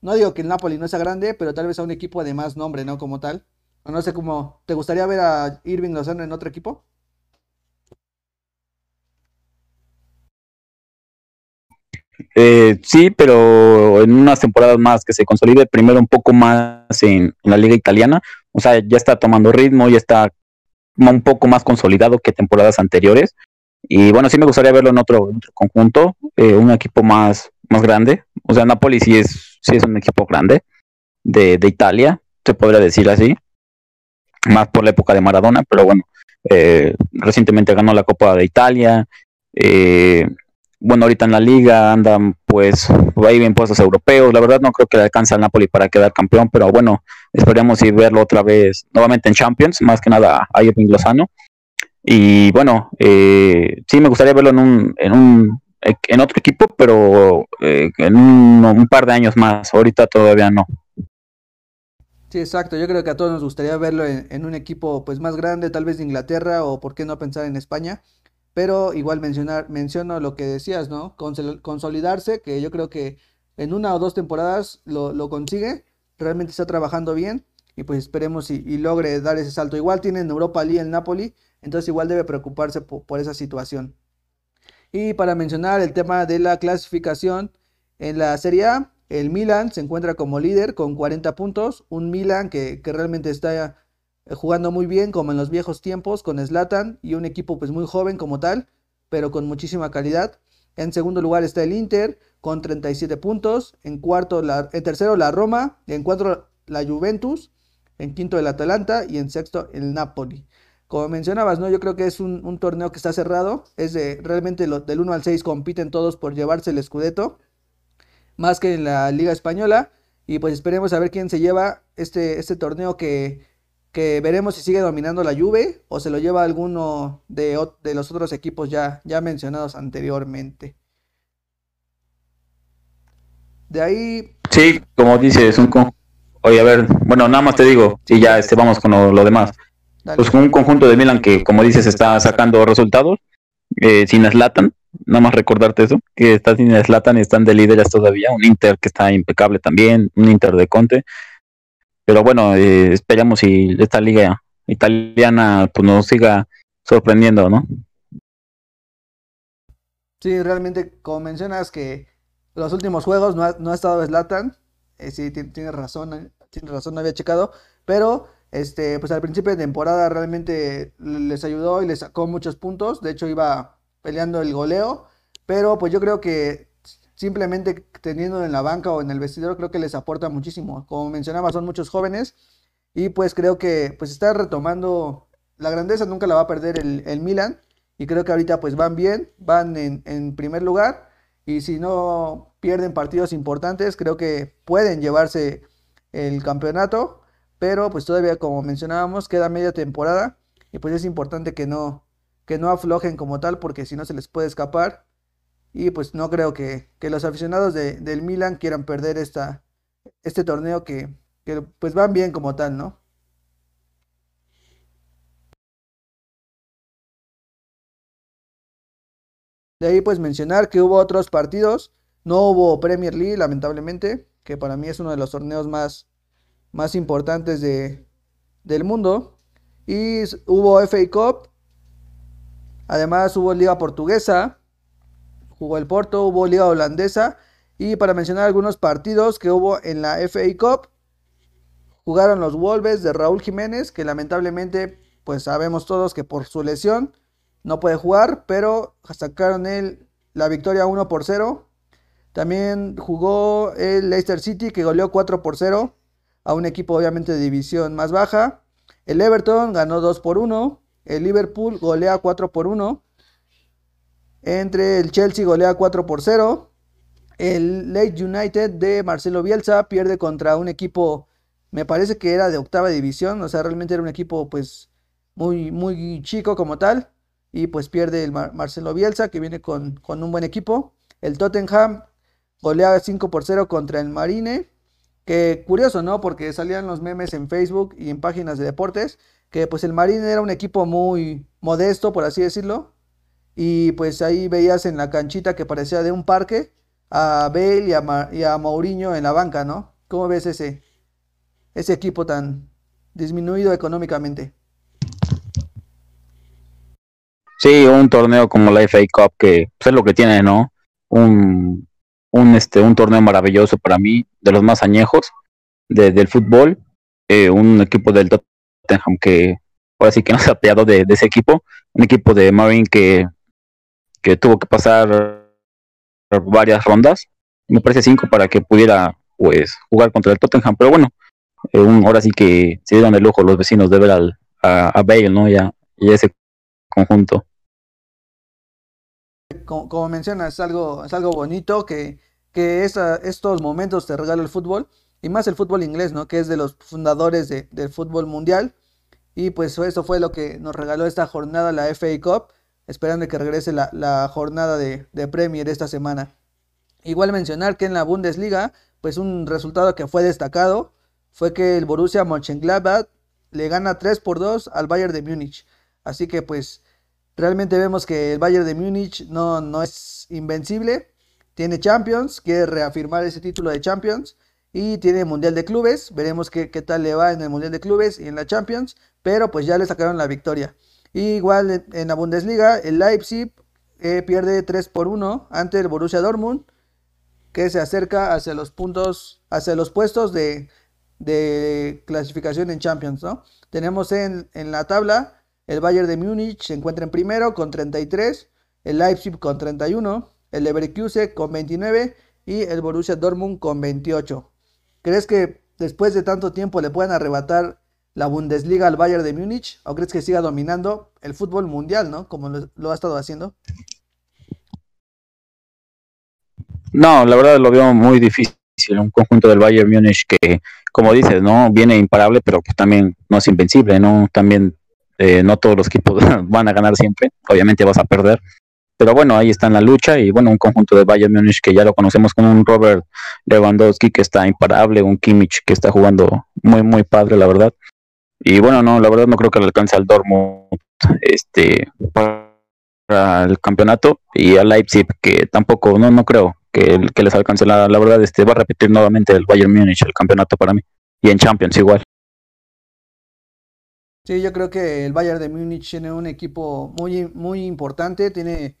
no digo que el Napoli no sea grande, pero tal vez a un equipo de más nombre, ¿no? Como tal. No sé cómo, ¿te gustaría ver a Irving Lozano en otro equipo? Eh, sí, pero en unas temporadas más que se consolide primero un poco más en, la liga italiana. O sea, ya está tomando ritmo, ya está un poco más consolidado que temporadas anteriores. Y bueno, sí me gustaría verlo en otro, conjunto, eh, un equipo más, más grande. O sea, Napoli sí es, sí es un equipo grande de, de Italia, se podría decir así. Más por la época de Maradona, pero bueno, eh, recientemente ganó la Copa de Italia. Eh, bueno, ahorita en la liga andan pues ahí bien puestos europeos. La verdad no creo que le alcance al Napoli para quedar campeón, pero bueno, esperemos y verlo otra vez nuevamente en Champions, más que nada a Irving Lozano. Y bueno, eh, sí me gustaría verlo en un, en un en otro equipo, pero eh, en un, par de años más. Ahorita todavía no. Sí, exacto. Yo creo que a todos nos gustaría verlo en, un equipo pues más grande, tal vez de Inglaterra o por qué no pensar en España. Pero igual mencionar, menciono lo que decías, ¿no? Consolidarse, que yo creo que en una o dos temporadas lo, consigue, realmente está trabajando bien y pues esperemos y, logre dar ese salto. Igual tiene en Europa League el Napoli, entonces igual debe preocuparse por, esa situación. Y para mencionar el tema de la clasificación en la Serie A, el Milan se encuentra como líder con 40 puntos, un Milan que, que realmente está eh, jugando muy bien como en los viejos tiempos con Slatan y un equipo pues muy joven como tal, pero con muchísima calidad. En segundo lugar está el Inter con 37 puntos, en cuarto la, en tercero la Roma, en cuarto la Juventus, en quinto el Atalanta y en sexto el Napoli. Como mencionabas, ¿no? Yo creo que es un, torneo que está cerrado, es de realmente lo, del 1 al 6 compiten todos por llevarse el Scudetto, más que en la Liga Española, y pues esperemos a ver quién se lleva este, este torneo que que veremos si sigue dominando la Juve o se lo lleva alguno de, de los otros equipos ya, ya mencionados anteriormente. De ahí... Sí, como dices, un Oye, a ver, bueno, nada más te digo, y ya este, vamos con lo, demás. Pues con un conjunto de Milan que, como dices, está sacando resultados, eh, sin Slatan, nada más recordarte eso, que está sin Slatan y están de líderes todavía, un Inter que está impecable también, un Inter de Conte, pero bueno, eh, esperamos si esta liga italiana pues nos siga sorprendiendo, ¿no? Sí, realmente, como mencionas que los últimos juegos no ha, no ha estado Slatan, eh, sí, tiene razón, eh, tiene razón, no había checado, pero este, pues al principio de temporada realmente les ayudó y les sacó muchos puntos, de hecho iba peleando el goleo, pero pues yo creo que simplemente teniendo en la banca o en el vestidor creo que les aporta muchísimo. Como mencionaba, son muchos jóvenes y pues creo que pues está retomando la grandeza, nunca la va a perder el, Milan y creo que ahorita pues van bien, van en, primer lugar y si no pierden partidos importantes creo que pueden llevarse el campeonato, pero pues todavía como mencionábamos queda media temporada y pues es importante que no que no aflojen como tal porque si no se les puede escapar y pues no creo que, los aficionados del Milan quieran perder esta, este torneo que, pues van bien como tal, ¿no? De ahí pues mencionar que hubo otros partidos, no hubo Premier League lamentablemente, que para mí es uno de los torneos más, más importantes de, del mundo. Y hubo FA Cup, además hubo Liga Portuguesa, jugó el Porto, hubo Liga Holandesa y para mencionar algunos partidos que hubo en la FA Cup, jugaron los Wolves de Raúl Jiménez, que lamentablemente pues sabemos todos que por su lesión no puede jugar, pero sacaron él la victoria 1 por 0. También jugó el Leicester City que goleó 4 por 0 a un equipo obviamente de división más baja. El Everton ganó 2 por 1. El Liverpool golea 4 por 1. Entre el Chelsea golea 4 por 0. El Lake United de Marcelo Bielsa pierde contra un equipo, me parece que era de octava división, o sea, realmente era un equipo pues muy, muy chico como tal. Y pues pierde el Marcelo Bielsa, que viene con, con, un buen equipo. El Tottenham golea 5 por 0 contra el Marine. Que curioso, ¿no? Porque salían los memes en Facebook y en páginas de deportes. Que pues el Marine era un equipo muy modesto, por así decirlo. Y pues ahí veías en la canchita que parecía de un parque a Bale y a, y a Mourinho en la banca, ¿no? ¿Cómo ves ese, ese equipo tan disminuido económicamente? Sí, un torneo como la FA Cup que pues, es lo que tiene, ¿no? Un, un, este, un torneo maravilloso para mí, de los más añejos del fútbol. Eh, un equipo del Tottenham que ahora sí que no se ha peleado de, ese equipo. Un equipo de Marine que, que tuvo que pasar varias rondas, me parece cinco para que pudiera pues jugar contra el Tottenham, pero bueno, eh, un, ahora sí que se dieron el lujo los vecinos de ver al, a, Bale, ¿no? Ya, y ese conjunto. Como, mencionas, es algo, es algo bonito que, que estos momentos te regala el fútbol, y más el fútbol inglés, ¿no? Que es de los fundadores del fútbol mundial. Y pues eso fue lo que nos regaló esta jornada la FA Cup esperando que regrese la, jornada de, de, Premier esta semana. Igual mencionar que en la Bundesliga, pues un resultado que fue destacado fue que el Borussia Mönchengladbach le gana 3 por 2 al Bayern de Múnich. Así que pues realmente vemos que el Bayern de Múnich no, no es invencible. Tiene Champions, quiere reafirmar ese título de Champions. Y tiene Mundial de Clubes. Veremos qué, qué tal le va en el Mundial de Clubes y en la Champions. Pero pues ya le sacaron la victoria igual en, la Bundesliga, el Leipzig eh, pierde 3 por 1 ante el Borussia Dortmund, que se acerca hacia los puntos, hacia los puestos de, clasificación en Champions, ¿no? Tenemos en, la tabla el Bayern de Múnich se encuentra en primero con 33, el Leipzig con 31, el Leverkusen con 29 y el Borussia Dortmund con 28. ¿Crees que después de tanto tiempo le puedan arrebatar la Bundesliga al Bayern de Múnich? ¿O crees que siga dominando el fútbol mundial, ¿no? Como lo, ha estado haciendo. No, la verdad lo veo muy difícil. Un conjunto del Bayern Múnich que, como dices, no viene imparable, pero que también no es invencible, ¿no? También eh, no todos los equipos van a ganar siempre. Obviamente vas a perder. Pero bueno, ahí está en la lucha y bueno, un conjunto de Bayern Múnich que ya lo conocemos como un Robert Lewandowski que está imparable, un Kimmich que está jugando muy, muy padre, la verdad. Y bueno, no, la verdad no creo que le alcance al Dortmund este, para el campeonato y al Leipzig que tampoco, no, no creo que, que les alcance. La, la verdad este, va a repetir nuevamente el Bayern Múnich el campeonato para mí y en Champions igual. Sí, yo creo que el Bayern de Múnich tiene un equipo muy, muy importante, tiene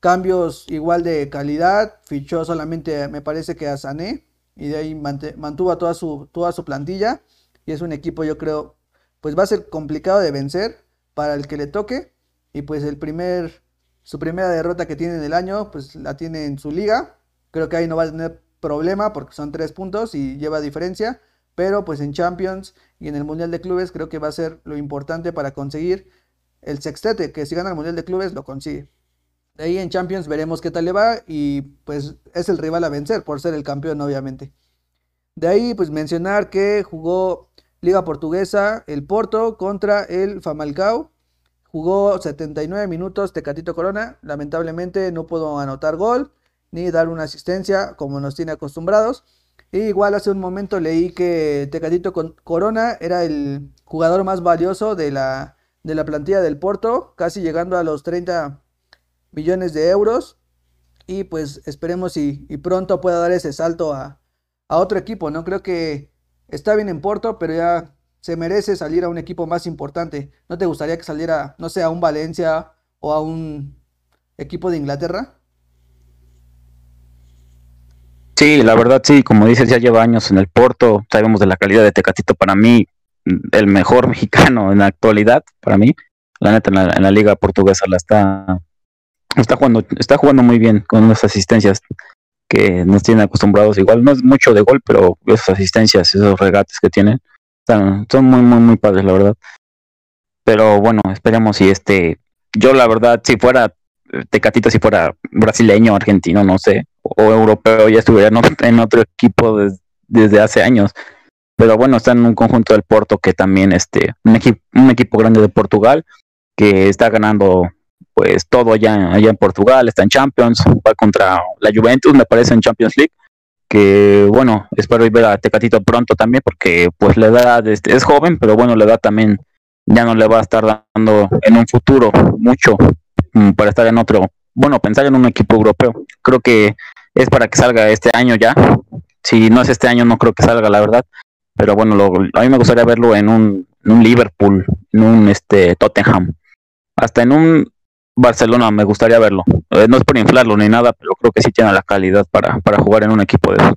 cambios igual de calidad, fichó solamente me parece que a Sané y de ahí mantuvo toda su, toda su plantilla y es un equipo yo creo pues va a ser complicado de vencer para el que le toque. Y pues el primer, su primera derrota que tiene en el año, pues la tiene en su liga. Creo que ahí no va a tener problema porque son tres puntos y lleva diferencia. Pero pues en Champions y en el Mundial de Clubes creo que va a ser lo importante para conseguir el sextete, que si gana el Mundial de Clubes lo consigue. De ahí en Champions veremos qué tal le va y pues es el rival a vencer por ser el campeón obviamente. De ahí pues mencionar que jugó Liga Portuguesa, el Porto contra el Famalcao. Jugó 79 minutos Tecatito Corona. Lamentablemente no pudo anotar gol ni dar una asistencia como nos tiene acostumbrados. Igual hace un momento leí que Tecatito Corona era el jugador más valioso de la, de la plantilla del Porto, casi llegando a los 30 millones de euros. Y pues esperemos y, pronto pueda dar ese salto a, a otro equipo, ¿no? Creo que está bien en Porto, pero ya se merece salir a un equipo más importante. ¿No te gustaría que saliera, no sé, a un Valencia o a un equipo de Inglaterra? Sí, la verdad sí, como dices, ya lleva años en el Porto, sabemos de la calidad de Tecatito para mí, el mejor mexicano en la actualidad, para mí, la neta en la, liga portuguesa la está, está jugando, está jugando muy bien con unas asistencias que nos tienen acostumbrados, igual no es mucho de gol, pero esas asistencias, esos regates que tienen, son muy, muy, muy padres, la verdad. Pero bueno, esperemos si este, yo la verdad, si fuera Tecatito, si fuera brasileño, argentino, no sé, o europeo, ya estuviera en otro equipo desde hace años. Pero bueno, está en un conjunto del Porto que también, este, un, equipo un equipo grande de Portugal que está ganando pues todo allá, allá en Portugal, está en Champions, va contra la Juventus, me parece en Champions League, que bueno, espero ver a Tecatito pronto también porque pues la edad este, es joven, pero bueno, la edad también ya no le va a estar dando en un futuro mucho mm, para estar en otro, bueno, pensar en un equipo europeo. Creo que es para que salga este año ya. Si no es este año, no creo que salga, la verdad. Pero bueno, a mí me gustaría verlo en un, Liverpool, en un este, Tottenham. Hasta en un Barcelona me gustaría verlo. Eh, no es por inflarlo ni nada, pero creo que sí tiene la calidad para, para jugar en un equipo de eso.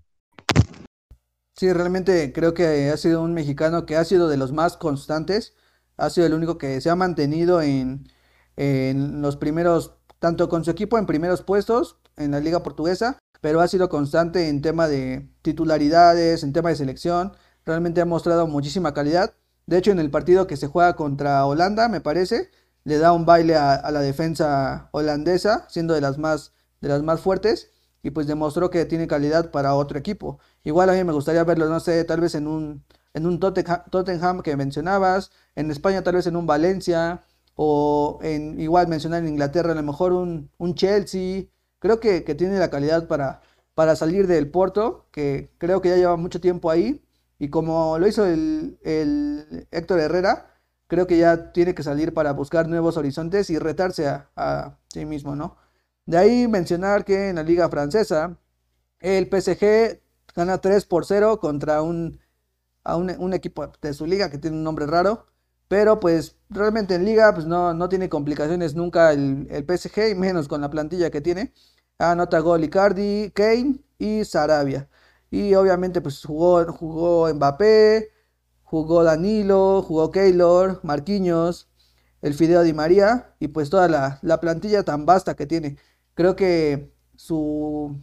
Sí, realmente creo que ha sido un mexicano que ha sido de los más constantes. Ha sido el único que se ha mantenido en, en los primeros, tanto con su equipo en primeros puestos en la liga portuguesa, pero ha sido constante en tema de titularidades, en tema de selección. Realmente ha mostrado muchísima calidad. De hecho, en el partido que se juega contra Holanda, me parece, le da un baile a, la defensa holandesa, siendo de las más, de las más fuertes, y pues demostró que tiene calidad para otro equipo. Igual a mí me gustaría verlo, no sé, tal vez en un, en un Tottenham, que mencionabas, en España tal vez en un Valencia, o en igual mencionar en Inglaterra a lo mejor un, un Chelsea. Creo que, tiene la calidad para, para salir del Porto, que creo que ya lleva mucho tiempo ahí, y como lo hizo el, el Héctor Herrera, creo que ya tiene que salir para buscar nuevos horizontes y retarse a, sí mismo, ¿no? De ahí mencionar que en la liga francesa el PSG gana 3 por 0 contra un, un, equipo de su liga que tiene un nombre raro. Pero pues realmente en liga pues no, no tiene complicaciones nunca el, el, PSG, menos con la plantilla que tiene. Anota gol Icardi, Kane y Sarabia. Y obviamente pues jugó, jugó Mbappé, jugó Danilo, jugó Keylor, Marquinhos, el Fideo Di María y pues toda la, plantilla tan vasta que tiene. Creo que su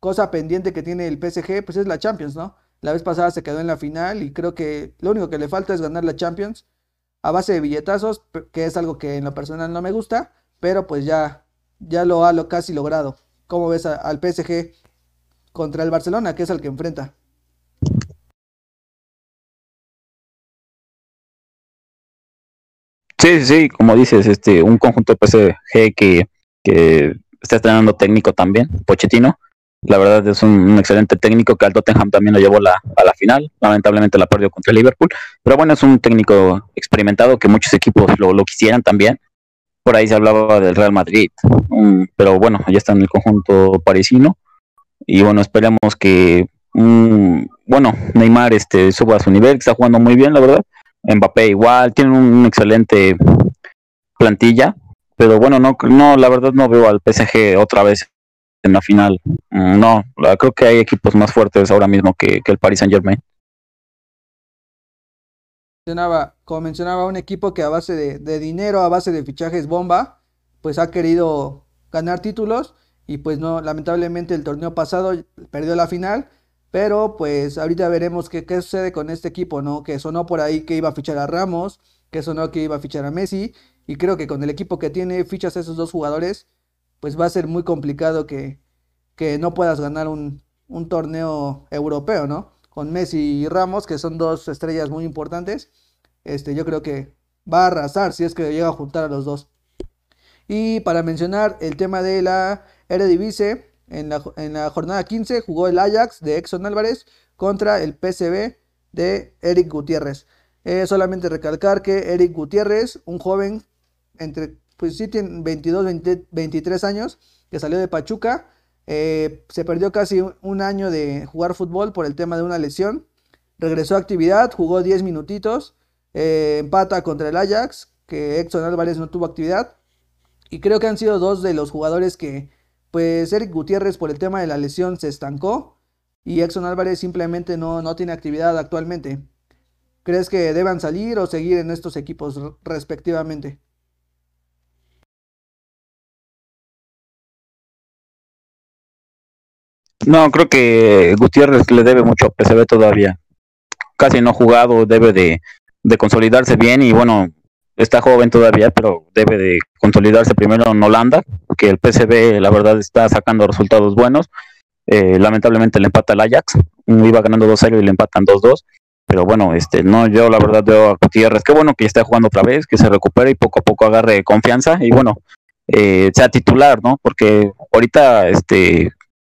cosa pendiente que tiene el PSG pues es la Champions, ¿no? La vez pasada se quedó en la final y creo que lo único que le falta es ganar la Champions a base de billetazos, que es algo que en lo personal no me gusta, pero pues ya, ya lo ha lo casi logrado. ¿Cómo ves al PSG contra el Barcelona, que es el que enfrenta? Sí, sí, como dices, este, un conjunto de PSG que, que está estrenando técnico también, Pochettino. La verdad es un, excelente técnico que al Tottenham también lo llevó la, a la final. Lamentablemente la perdió contra el Liverpool. Pero bueno, es un técnico experimentado que muchos equipos lo, quisieran también. Por ahí se hablaba del Real Madrid. pero bueno, ya está en el conjunto parisino. Y bueno, esperemos que, bueno, Neymar este, suba a su nivel, que está jugando muy bien, la verdad. Mbappé igual, tienen un excelente plantilla, pero bueno, no, no, la verdad no veo al PSG otra vez en la final. Mm, no, creo que hay equipos más fuertes ahora mismo que, el Paris Saint Germain. como mencionaba, un equipo que a base de, de, dinero, a base de fichajes bomba, pues ha querido ganar títulos y pues no, lamentablemente el torneo pasado perdió la final pero pues ahorita veremos qué, qué sucede con este equipo, ¿no? Que sonó por ahí que iba a fichar a Ramos, que sonó que iba a fichar a Messi. Y creo que con el equipo que tiene fichas esos dos jugadores, pues va a ser muy complicado que, que no puedas ganar un, un torneo europeo, ¿no? Con Messi y Ramos, que son dos estrellas muy importantes. Este, yo creo que va a arrasar si es que llega a juntar a los dos. Y para mencionar el tema de la Eredivisie, en la, jornada 15 jugó el Ajax de Exxon Álvarez contra el PCB de Eric Gutiérrez. Eh, solamente recalcar que Eric Gutiérrez, un joven entre, pues sí tiene 22, 23 años, que salió de Pachuca, eh, se perdió casi un año de jugar fútbol por el tema de una lesión. Regresó a actividad, jugó 10 minutitos, eh, empata contra el Ajax, que Exxon Álvarez no tuvo actividad. Y creo que han sido dos de los jugadores que pues Eric Gutiérrez por el tema de la lesión se estancó y Exxon Álvarez simplemente no, no tiene actividad actualmente. ¿Crees que deban salir o seguir en estos equipos respectivamente? No, creo que Gutiérrez le debe mucho a PCB todavía. Casi no ha jugado, debe de, consolidarse bien y bueno, está joven todavía, pero debe de consolidarse primero en Holanda, que el PCB la verdad está sacando resultados buenos. Eh, lamentablemente le empata el Ajax, iba ganando 2-0 y le empatan 2-2. Pero bueno, este, no, yo la verdad veo a Gutiérrez, qué bueno que esté jugando otra vez, que se recupere y poco a poco agarre confianza y bueno, eh, sea titular, ¿no? Porque ahorita, este,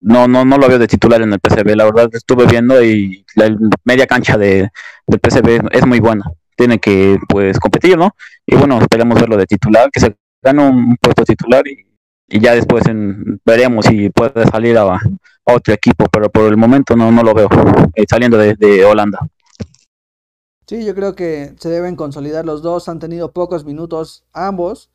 no, no, no lo veo de titular en el PCB, la verdad estuve viendo y la media cancha de, del PCB es muy buena. Tiene que pues competir, ¿no? Y bueno, esperemos verlo de titular, que se gane un puesto titular y, ya después veremos si puede salir a, otro equipo, pero por el momento no, no lo veo eh, saliendo de, Holanda. Sí, yo creo que se deben consolidar los dos, han tenido pocos minutos ambos,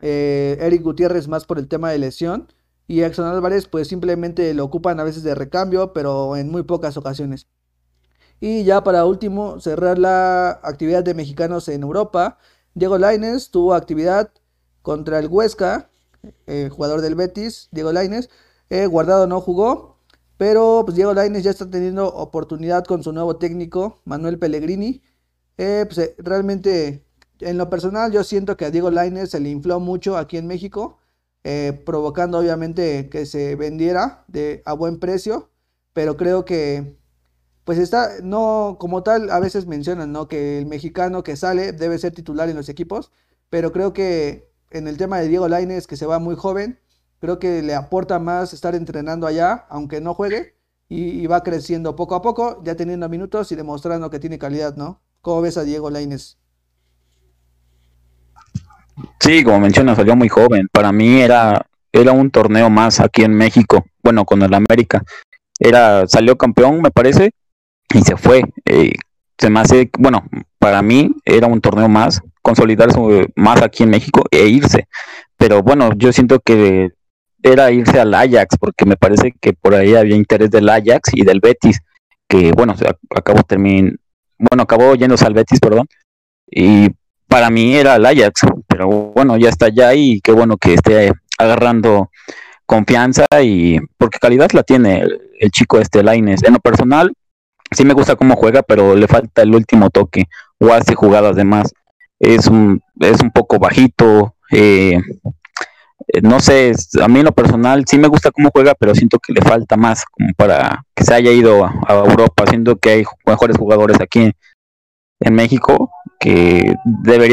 eh, Eric Gutiérrez más por el tema de lesión y Exxon Álvarez pues simplemente lo ocupan a veces de recambio, pero en muy pocas ocasiones. Y ya para último, cerrar la actividad de mexicanos en Europa. Diego Laines tuvo actividad contra el Huesca, el jugador del Betis, Diego Laines. Eh, Guardado no jugó, pero pues Diego Laines ya está teniendo oportunidad con su nuevo técnico, Manuel Pellegrini. Eh, pues, eh, realmente, en lo personal, yo siento que a Diego Laines se le infló mucho aquí en México, provocando obviamente que se vendiera a buen precio, pero creo que pues está, no, como tal, a veces mencionan, ¿no? Que el mexicano que sale debe ser titular en los equipos, pero creo que en el tema de Diego Laines, que se va muy joven, creo que le aporta más estar entrenando allá, aunque no juegue, y, va creciendo poco a poco, ya teniendo minutos y demostrando que tiene calidad, ¿no? ¿Cómo ves a Diego Laines? Sí, como mencionas, salió muy joven. Para mí era, era un torneo más aquí en México, bueno, con el América. Era, salió campeón, me parece, y se fue. Eh, se me hace, bueno, para mí era un torneo más, consolidarse más aquí en México e irse. Pero bueno, yo siento que era irse al Ajax, porque me parece que por ahí había interés del Ajax y del Betis, que bueno, acabó termin bueno, acabó yéndose al Betis, perdón, y para mí era el Ajax, pero bueno, ya está allá y qué bueno que esté agarrando confianza y porque calidad la tiene el, chico este Laines. En lo personal, sí me gusta cómo juega, pero le falta el último toque o hace jugadas de más. Es un, es un poco bajito. Eh, no sé, a mí en lo personal sí me gusta cómo juega, pero siento que le falta más como para que se haya ido a, Europa. Siento que hay mejores jugadores aquí en México que deberían